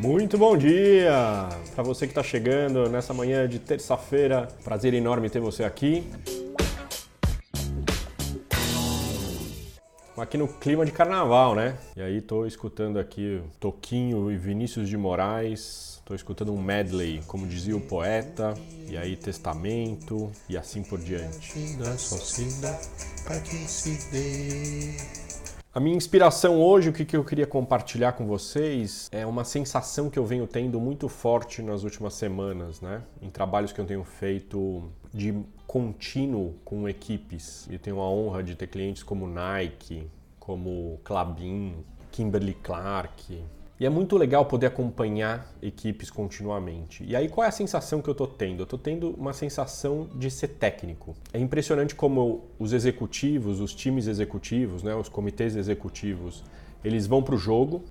Muito bom dia para você que está chegando nessa manhã de terça-feira. Prazer enorme ter você aqui. Aqui no clima de carnaval, né? E aí tô escutando aqui Toquinho e Vinícius de Moraes. Tô escutando um medley, como dizia o poeta, e aí testamento e assim por diante. quem se dê. A minha inspiração hoje, o que, eu queria compartilhar com vocês, é uma sensação que eu venho tendo muito forte nas últimas semanas, né? Em trabalhos que eu tenho feito de contínuo com equipes. E tenho a honra de ter clientes como Nike, como Clabin, Kimberly Clark, e é muito legal poder acompanhar equipes continuamente. E aí qual é a sensação que eu estou tendo? Eu estou tendo uma sensação de ser técnico. É impressionante como os executivos, os times executivos, né, os comitês executivos, eles vão para o jogo,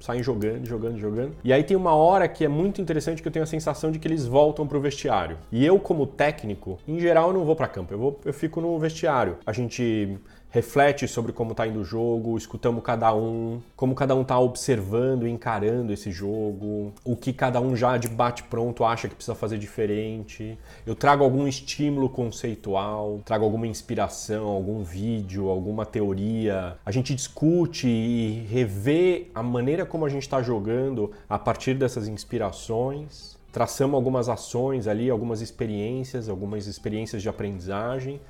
saem jogando, jogando, jogando. E aí tem uma hora que é muito interessante que eu tenho a sensação de que eles voltam para o vestiário. E eu como técnico, em geral eu não vou para campo, eu, vou, eu fico no vestiário. A gente reflete sobre como está indo o jogo, escutamos cada um, como cada um está observando e encarando esse jogo, o que cada um já de bate pronto acha que precisa fazer diferente. Eu trago algum estímulo conceitual, trago alguma inspiração, algum vídeo, alguma teoria. A gente discute e revê a maneira como a gente está jogando a partir dessas inspirações traçamos algumas ações ali, algumas experiências, algumas experiências de aprendizagem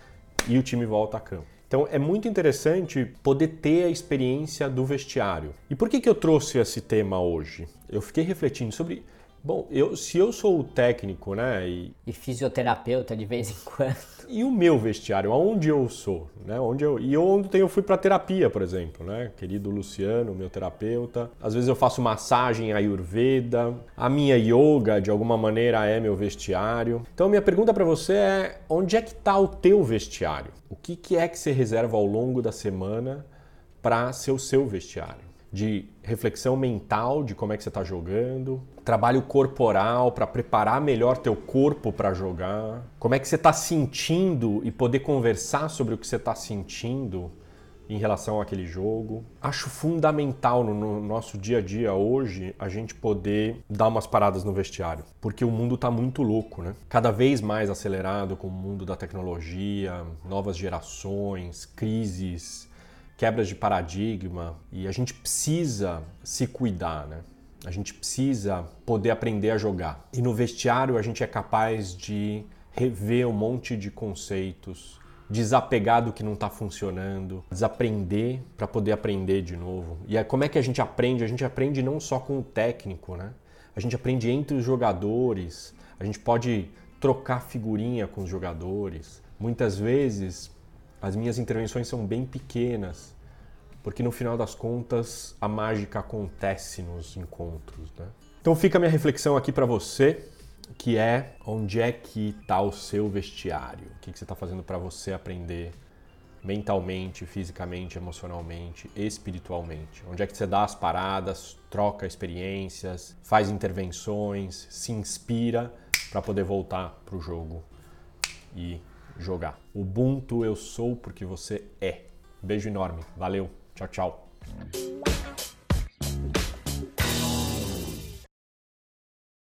e o time volta a campo. Então é muito interessante poder ter a experiência do vestiário. E por que, que eu trouxe esse tema hoje? Eu fiquei refletindo sobre. Bom, eu, se eu sou o técnico, né? E, e fisioterapeuta de vez em quando. E o meu vestiário, aonde eu sou, né? Onde eu, e ontem eu fui para terapia, por exemplo, né? Querido Luciano, meu terapeuta. Às vezes eu faço massagem ayurveda. A minha yoga, de alguma maneira, é meu vestiário. Então minha pergunta para você é: onde é que está o teu vestiário? O que, que é que você reserva ao longo da semana para ser o seu vestiário? De reflexão mental de como é que você está jogando, trabalho corporal para preparar melhor teu corpo para jogar, como é que você está sentindo e poder conversar sobre o que você está sentindo em relação àquele jogo. Acho fundamental no, no, nosso dia a dia hoje a gente poder dar umas paradas no vestiário, porque o mundo está muito louco, né? Cada vez mais acelerado com o mundo da tecnologia, novas gerações, crises, quebras de paradigma e a gente precisa se cuidar, né? A gente precisa poder aprender a jogar. E no vestiário a gente é capaz de rever um monte de conceitos, desapegar do que não está funcionando, desaprender para poder aprender de novo. E aí, como é que a gente aprende? A gente aprende não só com o técnico, né? A gente aprende entre os jogadores, a gente pode trocar figurinha com os jogadores. Muitas vezes as minhas intervenções são bem pequenas, porque no final das contas a mágica acontece nos encontros, né? Então fica a minha reflexão aqui para você que é onde é que está o seu vestiário, o que, que você está fazendo para você aprender mentalmente, fisicamente, emocionalmente, espiritualmente. Onde é que você dá as paradas, troca experiências, faz intervenções, se inspira para poder voltar para o jogo e jogar. Ubuntu eu sou porque você é. Beijo enorme. Valeu. Tchau, tchau.